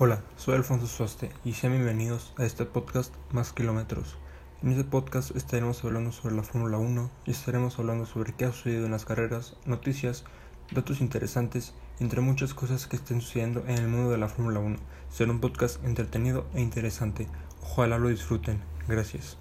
Hola, soy Alfonso Soste y sean bienvenidos a este podcast Más Kilómetros. En este podcast estaremos hablando sobre la Fórmula 1 y estaremos hablando sobre qué ha sucedido en las carreras, noticias, datos interesantes, entre muchas cosas que estén sucediendo en el mundo de la Fórmula 1. Será un podcast entretenido e interesante. Ojalá lo disfruten. Gracias.